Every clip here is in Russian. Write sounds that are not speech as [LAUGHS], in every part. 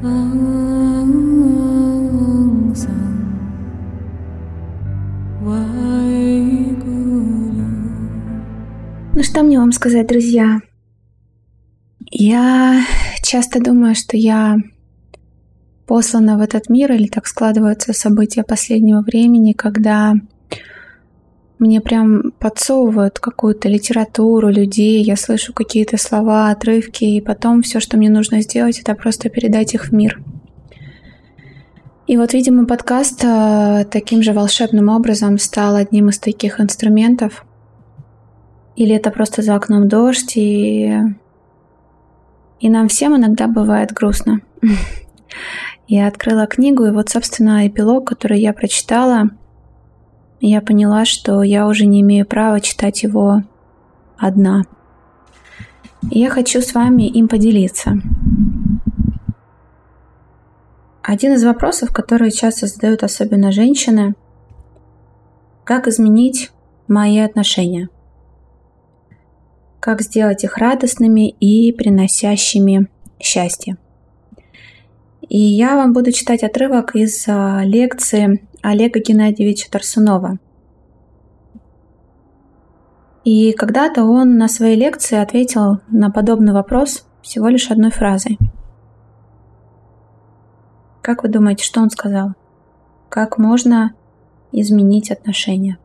Ну что мне вам сказать, друзья? Я часто думаю, что я послана в этот мир, или так складываются события последнего времени, когда мне прям подсовывают какую-то литературу, людей, я слышу какие-то слова, отрывки, и потом все, что мне нужно сделать, это просто передать их в мир. И вот, видимо, подкаст э, таким же волшебным образом стал одним из таких инструментов. Или это просто за окном дождь, и, и нам всем иногда бывает грустно. [LAUGHS] Я открыла книгу, и вот, собственно, эпилог, который я прочитала – я поняла, что я уже не имею права читать его одна. И я хочу с вами им поделиться. Один из вопросов, которые часто задают особенно женщины, как изменить мои отношения? Как сделать их радостными и приносящими счастье? И я вам буду читать отрывок из а, лекции Олега Геннадьевича Тарсунова. И когда-то он на своей лекции ответил на подобный вопрос всего лишь одной фразой. Как вы думаете, что он сказал? Как можно изменить отношения?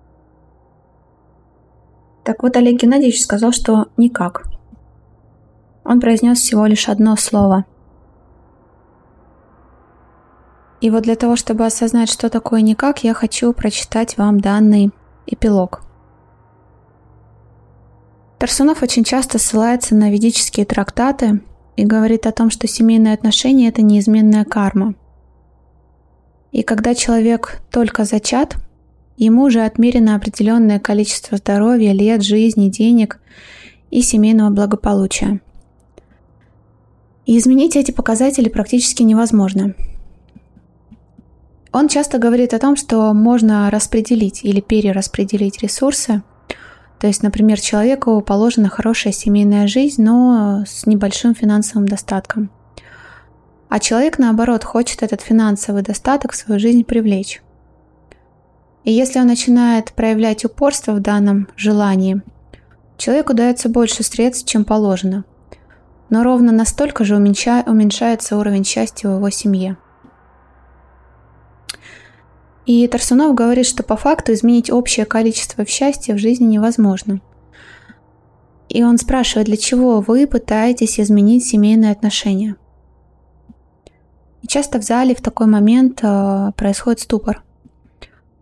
Так вот, Олег Геннадьевич сказал, что никак. Он произнес всего лишь одно слово – И вот для того, чтобы осознать, что такое никак, я хочу прочитать вам данный эпилог. Тарсунов очень часто ссылается на ведические трактаты и говорит о том, что семейные отношения – это неизменная карма. И когда человек только зачат, ему уже отмерено определенное количество здоровья, лет, жизни, денег и семейного благополучия. И изменить эти показатели практически невозможно – он часто говорит о том, что можно распределить или перераспределить ресурсы. То есть, например, человеку положена хорошая семейная жизнь, но с небольшим финансовым достатком. А человек, наоборот, хочет этот финансовый достаток в свою жизнь привлечь. И если он начинает проявлять упорство в данном желании, человеку дается больше средств, чем положено. Но ровно настолько же уменьшается уровень счастья в его семье. И Тарсунов говорит, что по факту изменить общее количество счастья в жизни невозможно. И он спрашивает, для чего вы пытаетесь изменить семейные отношения. И часто в зале в такой момент э, происходит ступор.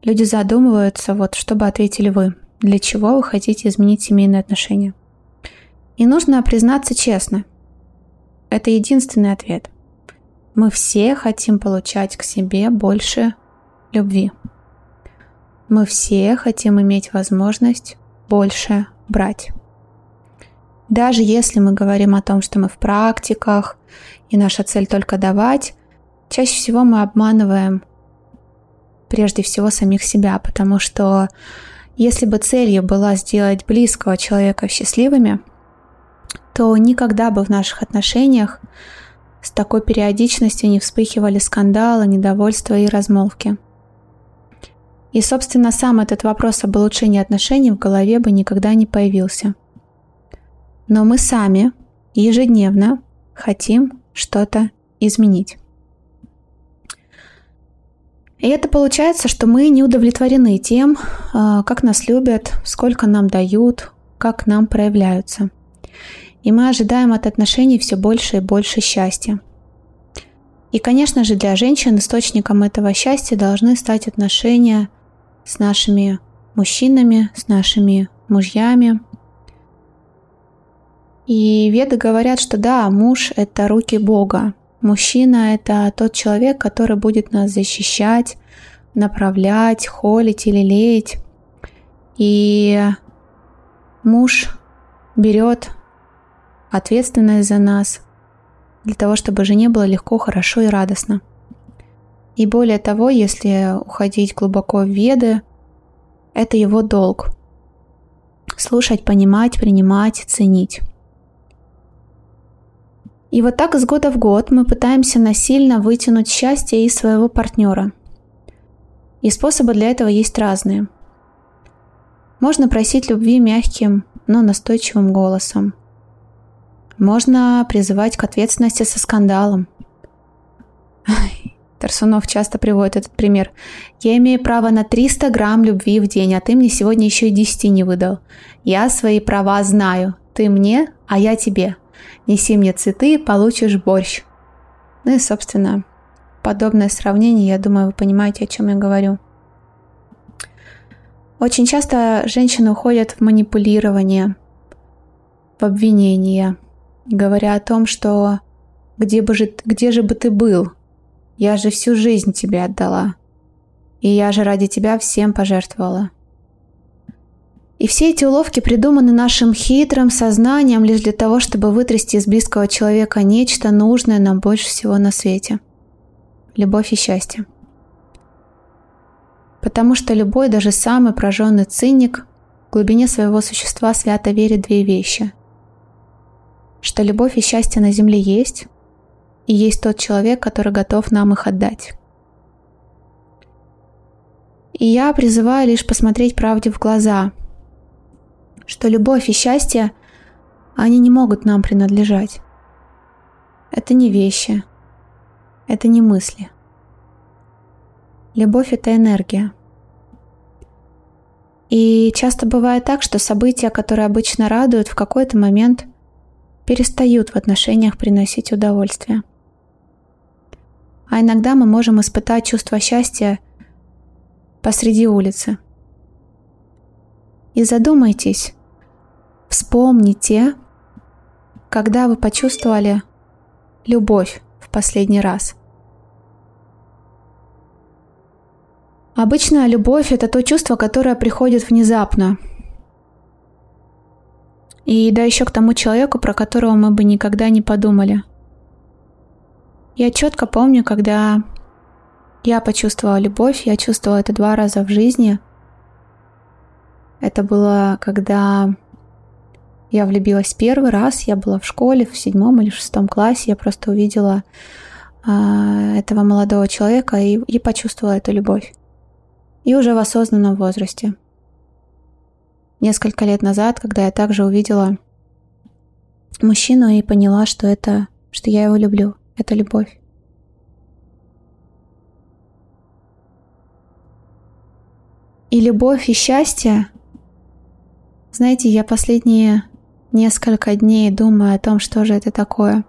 Люди задумываются, вот что бы ответили вы, для чего вы хотите изменить семейные отношения. И нужно признаться честно. Это единственный ответ. Мы все хотим получать к себе больше любви. Мы все хотим иметь возможность больше брать. Даже если мы говорим о том, что мы в практиках, и наша цель только давать, чаще всего мы обманываем прежде всего самих себя, потому что если бы целью была сделать близкого человека счастливыми, то никогда бы в наших отношениях с такой периодичностью не вспыхивали скандалы, недовольства и размолвки – и, собственно, сам этот вопрос об улучшении отношений в голове бы никогда не появился. Но мы сами ежедневно хотим что-то изменить. И это получается, что мы не удовлетворены тем, а, как нас любят, сколько нам дают, как нам проявляются. И мы ожидаем от отношений все больше и больше счастья. И, конечно же, для женщин источником этого счастья должны стать отношения – с нашими мужчинами, с нашими мужьями. И веды говорят, что да, муж – это руки Бога. Мужчина – это тот человек, который будет нас защищать, направлять, холить или леять. И муж берет ответственность за нас для того, чтобы жене было легко, хорошо и радостно. И более того, если уходить глубоко в веды, это его долг. Слушать, понимать, принимать, ценить. И вот так из года в год мы пытаемся насильно вытянуть счастье из своего партнера. И способы для этого есть разные. Можно просить любви мягким, но настойчивым голосом. Можно призывать к ответственности со скандалом. Тарсунов часто приводит этот пример. «Я имею право на 300 грамм любви в день, а ты мне сегодня еще и 10 не выдал. Я свои права знаю. Ты мне, а я тебе. Неси мне цветы, получишь борщ». Ну и, собственно, подобное сравнение, я думаю, вы понимаете, о чем я говорю. Очень часто женщины уходят в манипулирование, в обвинение, говоря о том, что где, бы же, где же бы ты был? Я же всю жизнь тебе отдала. И я же ради тебя всем пожертвовала. И все эти уловки придуманы нашим хитрым сознанием лишь для того, чтобы вытрясти из близкого человека нечто нужное нам больше всего на свете. Любовь и счастье. Потому что любой, даже самый прожженный циник в глубине своего существа свято верит две вещи. Что любовь и счастье на земле есть, и есть тот человек, который готов нам их отдать. И я призываю лишь посмотреть правде в глаза – что любовь и счастье, они не могут нам принадлежать. Это не вещи, это не мысли. Любовь — это энергия. И часто бывает так, что события, которые обычно радуют, в какой-то момент перестают в отношениях приносить удовольствие. А иногда мы можем испытать чувство счастья посреди улицы – и задумайтесь, вспомните, когда вы почувствовали любовь в последний раз. Обычно любовь – это то чувство, которое приходит внезапно. И да еще к тому человеку, про которого мы бы никогда не подумали. Я четко помню, когда я почувствовала любовь, я чувствовала это два раза в жизни – это было, когда я влюбилась первый раз, я была в школе в седьмом или шестом классе, я просто увидела э, этого молодого человека и, и почувствовала эту любовь. И уже в осознанном возрасте. Несколько лет назад, когда я также увидела мужчину и поняла, что это, что я его люблю, это любовь. И любовь и счастье знаете, я последние несколько дней думаю о том, что же это такое.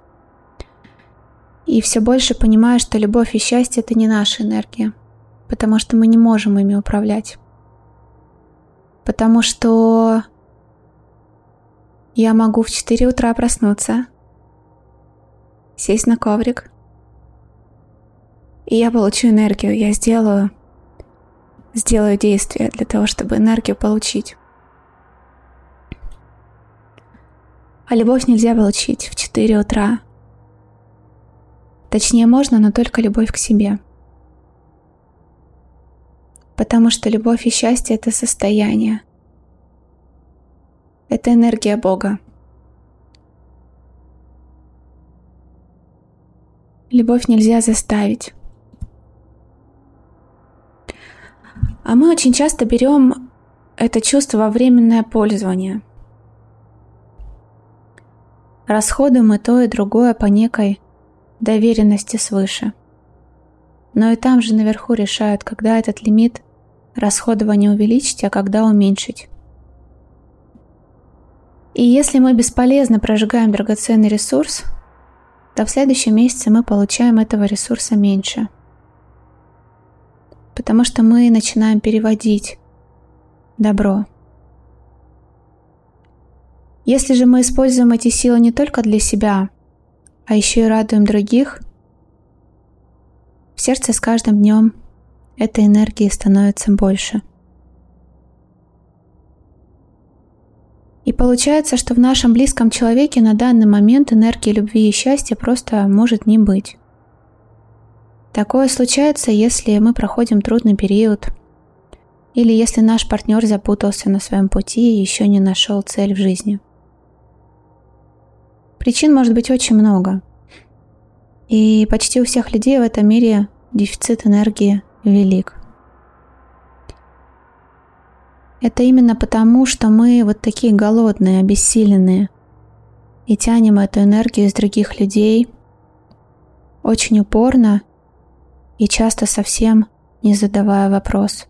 И все больше понимаю, что любовь и счастье — это не наша энергия, потому что мы не можем ими управлять. Потому что я могу в 4 утра проснуться, сесть на коврик, и я получу энергию, я сделаю, сделаю действие для того, чтобы энергию получить. А любовь нельзя получить в 4 утра. Точнее, можно, но только любовь к себе. Потому что любовь и счастье — это состояние. Это энергия Бога. Любовь нельзя заставить. А мы очень часто берем это чувство во временное пользование — Расходуем и то, и другое по некой доверенности свыше. Но и там же наверху решают, когда этот лимит расходования увеличить, а когда уменьшить. И если мы бесполезно прожигаем драгоценный ресурс, то в следующем месяце мы получаем этого ресурса меньше. Потому что мы начинаем переводить добро если же мы используем эти силы не только для себя, а еще и радуем других, в сердце с каждым днем этой энергии становится больше. И получается, что в нашем близком человеке на данный момент энергии любви и счастья просто может не быть. Такое случается, если мы проходим трудный период, или если наш партнер запутался на своем пути и еще не нашел цель в жизни – Причин может быть очень много. И почти у всех людей в этом мире дефицит энергии велик. Это именно потому, что мы вот такие голодные, обессиленные, и тянем эту энергию из других людей очень упорно и часто совсем не задавая вопрос,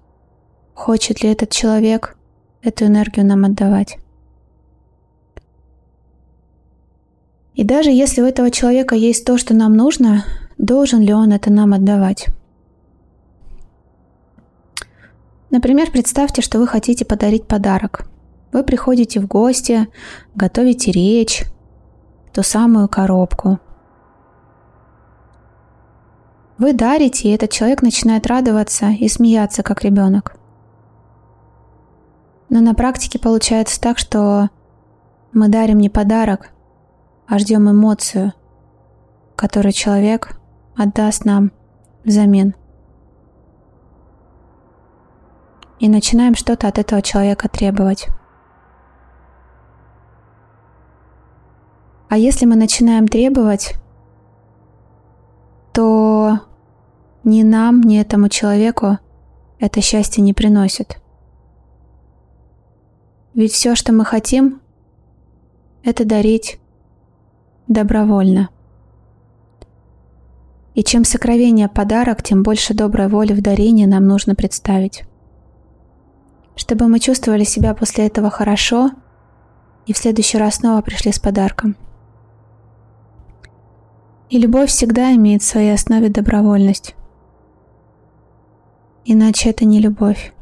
хочет ли этот человек эту энергию нам отдавать. И даже если у этого человека есть то, что нам нужно, должен ли он это нам отдавать? Например, представьте, что вы хотите подарить подарок. Вы приходите в гости, готовите речь, ту самую коробку. Вы дарите, и этот человек начинает радоваться и смеяться, как ребенок. Но на практике получается так, что мы дарим не подарок, а ждем эмоцию, которую человек отдаст нам взамен. И начинаем что-то от этого человека требовать. А если мы начинаем требовать, то ни нам, ни этому человеку это счастье не приносит. Ведь все, что мы хотим, это дарить добровольно. И чем сокровение подарок, тем больше доброй воли в дарении нам нужно представить. Чтобы мы чувствовали себя после этого хорошо и в следующий раз снова пришли с подарком. И любовь всегда имеет в своей основе добровольность. Иначе это не любовь.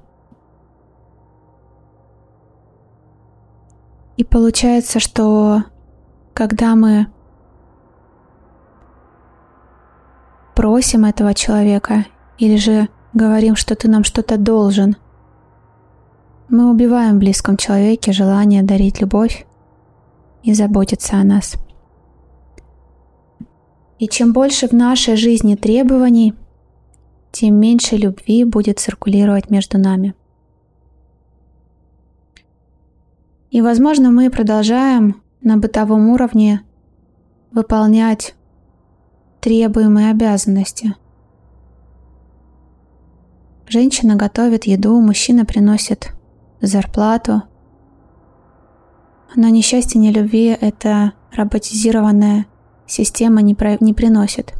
И получается, что когда мы просим этого человека или же говорим, что ты нам что-то должен, мы убиваем в близком человеке желание дарить любовь и заботиться о нас. И чем больше в нашей жизни требований, тем меньше любви будет циркулировать между нами. И, возможно, мы продолжаем на бытовом уровне выполнять требуемые обязанности. Женщина готовит еду, мужчина приносит зарплату. Но ни счастья, ни любви эта роботизированная система не, про... не приносит.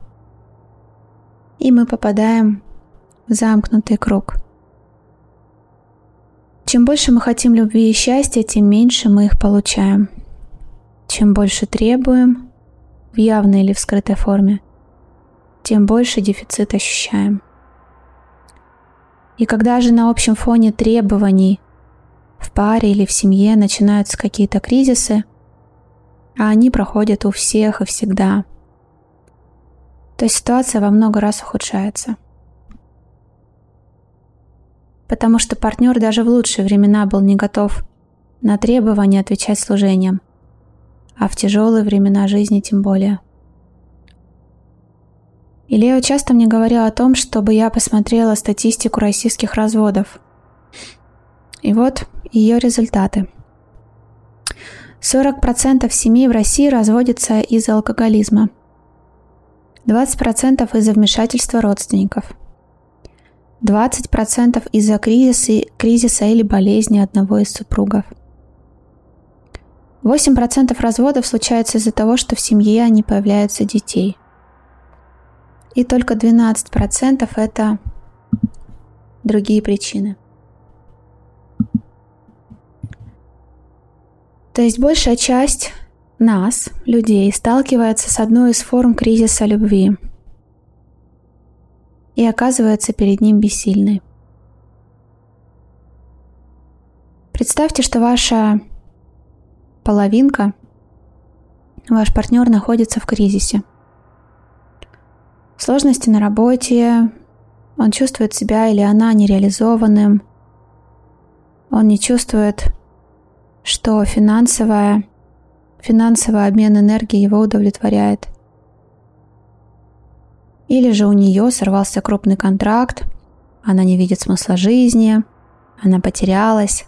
И мы попадаем в замкнутый круг. Чем больше мы хотим любви и счастья, тем меньше мы их получаем. Чем больше требуем, в явной или в скрытой форме, тем больше дефицит ощущаем. И когда же на общем фоне требований в паре или в семье начинаются какие-то кризисы, а они проходят у всех и всегда, то ситуация во много раз ухудшается. Потому что партнер даже в лучшие времена был не готов на требования отвечать служением, а в тяжелые времена жизни тем более – и Лео часто мне говорил о том, чтобы я посмотрела статистику российских разводов. И вот ее результаты. 40% семей в России разводятся из-за алкоголизма. 20% из-за вмешательства родственников. 20% из-за кризиса, кризиса или болезни одного из супругов. 8% разводов случаются из-за того, что в семье не появляются детей и только 12% это другие причины. То есть большая часть нас, людей, сталкивается с одной из форм кризиса любви и оказывается перед ним бессильной. Представьте, что ваша половинка, ваш партнер находится в кризисе – Сложности на работе, он чувствует себя или она нереализованным, он не чувствует, что финансовая, финансовый обмен энергии его удовлетворяет. Или же у нее сорвался крупный контракт, она не видит смысла жизни, она потерялась.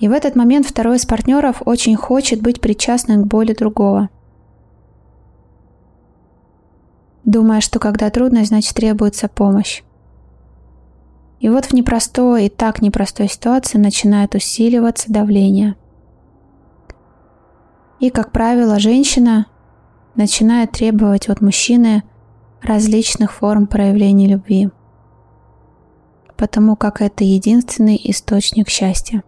И в этот момент второй из партнеров очень хочет быть причастным к боли другого – думая, что когда трудно, значит требуется помощь. И вот в непростой и так непростой ситуации начинает усиливаться давление. И, как правило, женщина начинает требовать от мужчины различных форм проявления любви, потому как это единственный источник счастья.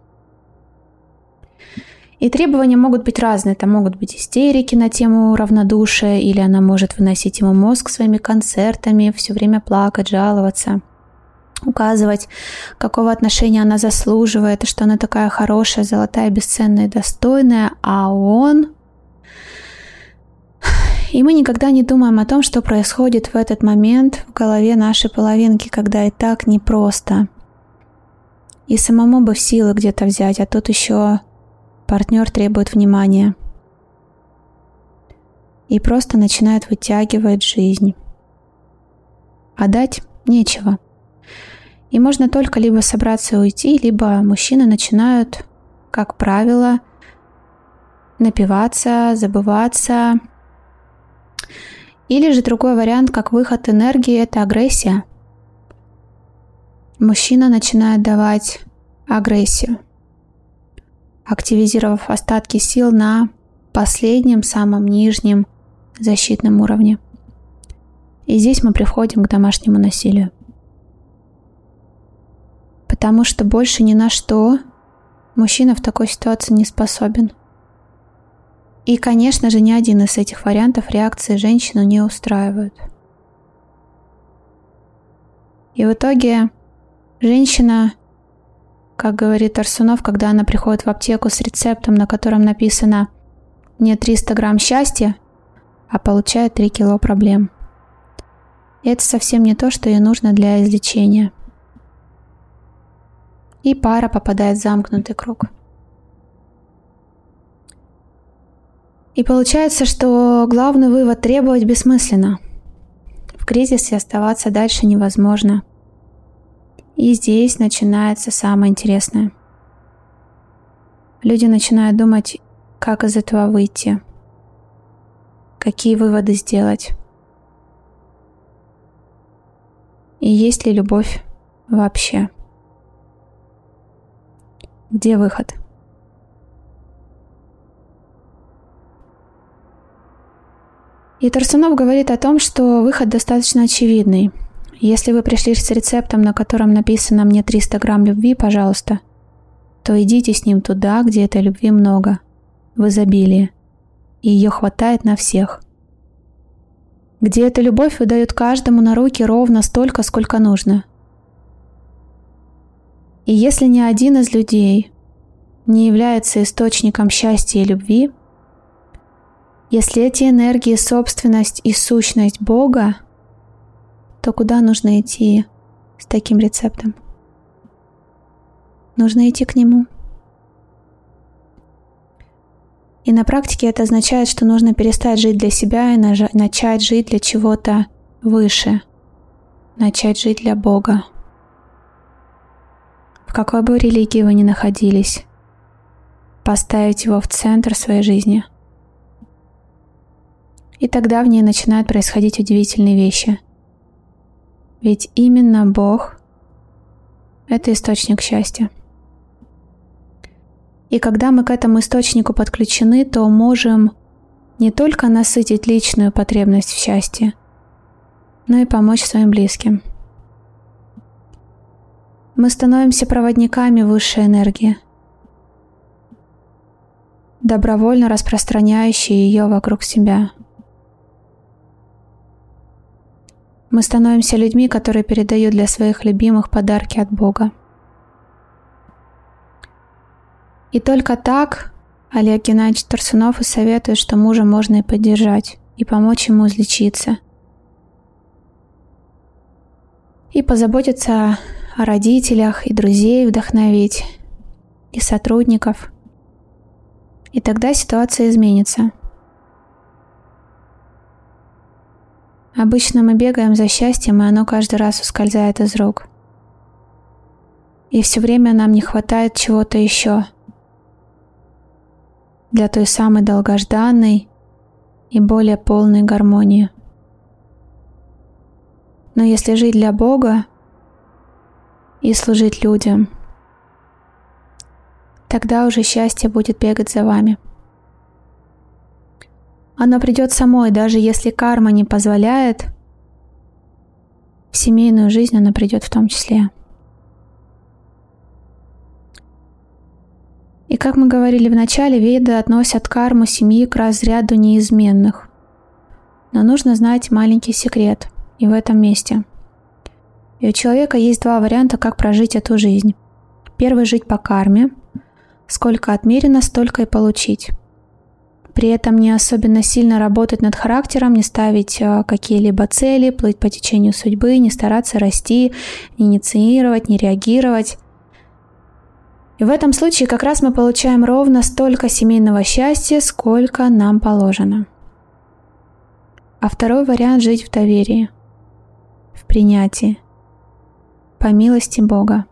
И требования могут быть разные. Это могут быть истерики на тему равнодушия, или она может выносить ему мозг своими концертами, все время плакать, жаловаться, указывать, какого отношения она заслуживает, что она такая хорошая, золотая, бесценная, достойная, а он... И мы никогда не думаем о том, что происходит в этот момент в голове нашей половинки, когда и так непросто. И самому бы в силы где-то взять, а тут еще Партнер требует внимания и просто начинает вытягивать жизнь. А дать нечего. И можно только либо собраться и уйти, либо мужчины начинают, как правило, напиваться, забываться. Или же другой вариант, как выход энергии, это агрессия. Мужчина начинает давать агрессию активизировав остатки сил на последнем, самом нижнем защитном уровне. И здесь мы приходим к домашнему насилию. Потому что больше ни на что мужчина в такой ситуации не способен. И, конечно же, ни один из этих вариантов реакции женщину не устраивают. И в итоге женщина как говорит Арсунов, когда она приходит в аптеку с рецептом, на котором написано «не 300 грамм счастья», а получает 3 кило проблем. И это совсем не то, что ей нужно для излечения. И пара попадает в замкнутый круг. И получается, что главный вывод – требовать бессмысленно. В кризисе оставаться дальше невозможно – и здесь начинается самое интересное. Люди начинают думать, как из этого выйти, какие выводы сделать. И есть ли любовь вообще? Где выход? И Тарсунов говорит о том, что выход достаточно очевидный – если вы пришли с рецептом, на котором написано «мне 300 грамм любви, пожалуйста», то идите с ним туда, где этой любви много, в изобилии, и ее хватает на всех. Где эта любовь выдают каждому на руки ровно столько, сколько нужно. И если ни один из людей не является источником счастья и любви, если эти энергии, собственность и сущность Бога – то куда нужно идти с таким рецептом? Нужно идти к нему. И на практике это означает, что нужно перестать жить для себя и начать жить для чего-то выше, начать жить для Бога. Какой бы религии вы ни находились, поставить его в центр своей жизни. И тогда в ней начинают происходить удивительные вещи – ведь именно Бог – это источник счастья. И когда мы к этому источнику подключены, то можем не только насытить личную потребность в счастье, но и помочь своим близким. Мы становимся проводниками высшей энергии, добровольно распространяющие ее вокруг себя – Мы становимся людьми, которые передают для своих любимых подарки от Бога. И только так Олег Геннадьевич Тарсунов и советует, что мужа можно и поддержать, и помочь ему излечиться. И позаботиться о родителях и друзей вдохновить, и сотрудников. И тогда ситуация изменится – Обычно мы бегаем за счастьем, и оно каждый раз ускользает из рук. И все время нам не хватает чего-то еще. Для той самой долгожданной и более полной гармонии. Но если жить для Бога и служить людям, тогда уже счастье будет бегать за вами. Оно придет самой, даже если карма не позволяет, в семейную жизнь оно придет в том числе. И как мы говорили в начале, веды относят карму семьи к разряду неизменных. Но нужно знать маленький секрет и в этом месте. И у человека есть два варианта, как прожить эту жизнь. Первый – жить по карме. Сколько отмерено, столько и получить. При этом не особенно сильно работать над характером, не ставить э, какие-либо цели, плыть по течению судьбы, не стараться расти, не инициировать, не реагировать. И в этом случае как раз мы получаем ровно столько семейного счастья, сколько нам положено. А второй вариант – жить в доверии, в принятии, по милости Бога.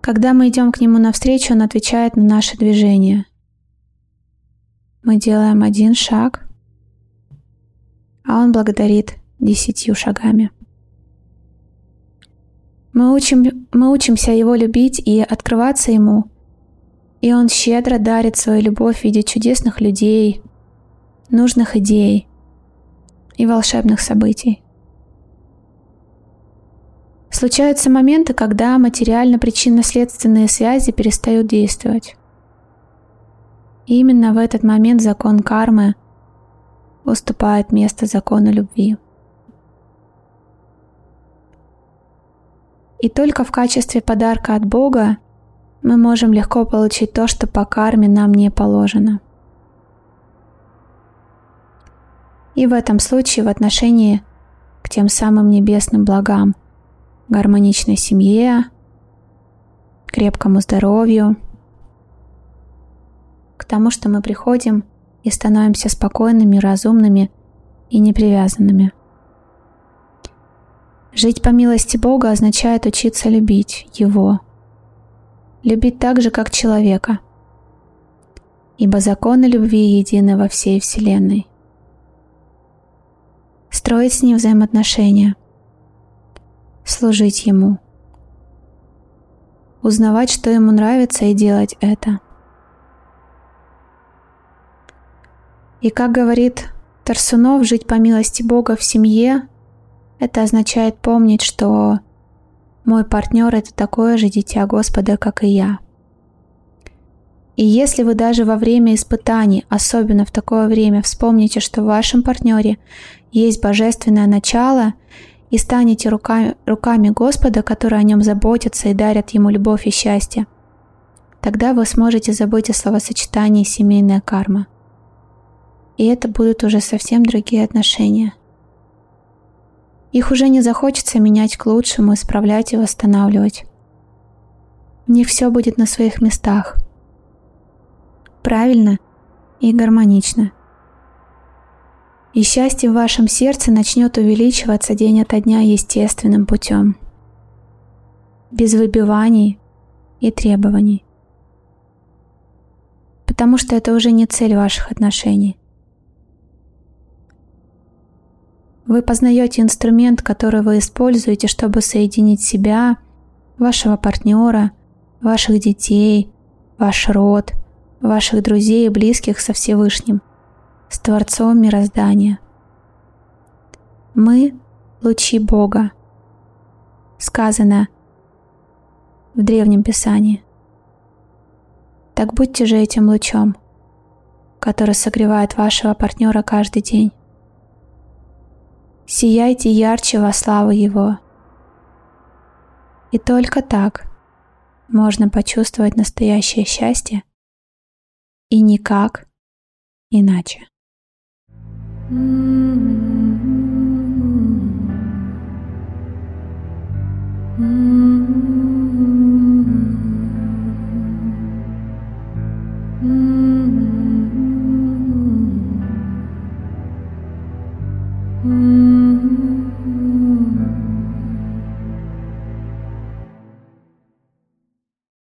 Когда мы идем к Нему навстречу, Он отвечает на наши движения. Мы делаем один шаг, а Он благодарит десятью шагами. Мы, учим, мы учимся Его любить и открываться Ему, и Он щедро дарит свою любовь в виде чудесных людей, нужных идей и волшебных событий. Случаются моменты, когда материально-причинно-следственные связи перестают действовать. И именно в этот момент закон кармы уступает место закону любви. И только в качестве подарка от Бога мы можем легко получить то, что по карме нам не положено. И в этом случае в отношении к тем самым небесным благам, гармоничной семье, крепкому здоровью, к тому, что мы приходим и становимся спокойными, разумными и непривязанными – Жить по милости Бога означает учиться любить Его. Любить так же, как человека. Ибо законы любви едины во всей Вселенной. Строить с Ним взаимоотношения. Служить Ему. Узнавать, что Ему нравится, и делать это. И как говорит Тарсунов, жить по милости Бога в семье это означает помнить, что мой партнер это такое же дитя Господа, как и я. И если вы даже во время испытаний, особенно в такое время, вспомните, что в вашем партнере есть божественное начало, и станете руками, руками Господа, которые о нем заботятся и дарят ему любовь и счастье, тогда вы сможете забыть о словосочетании «семейная карма». И это будут уже совсем другие отношения – их уже не захочется менять к лучшему, исправлять и восстанавливать. В них все будет на своих местах. Правильно и гармонично. И счастье в вашем сердце начнет увеличиваться день ото дня естественным путем. Без выбиваний и требований. Потому что это уже не цель ваших отношений. Вы познаете инструмент, который вы используете, чтобы соединить себя, вашего партнера, ваших детей, ваш род, ваших друзей и близких со Всевышним, с Творцом мироздания. Мы – лучи Бога. Сказано в Древнем Писании. Так будьте же этим лучом, который согревает вашего партнера каждый день сияйте ярче во славу Его. И только так можно почувствовать настоящее счастье и никак иначе. Mm-hmm.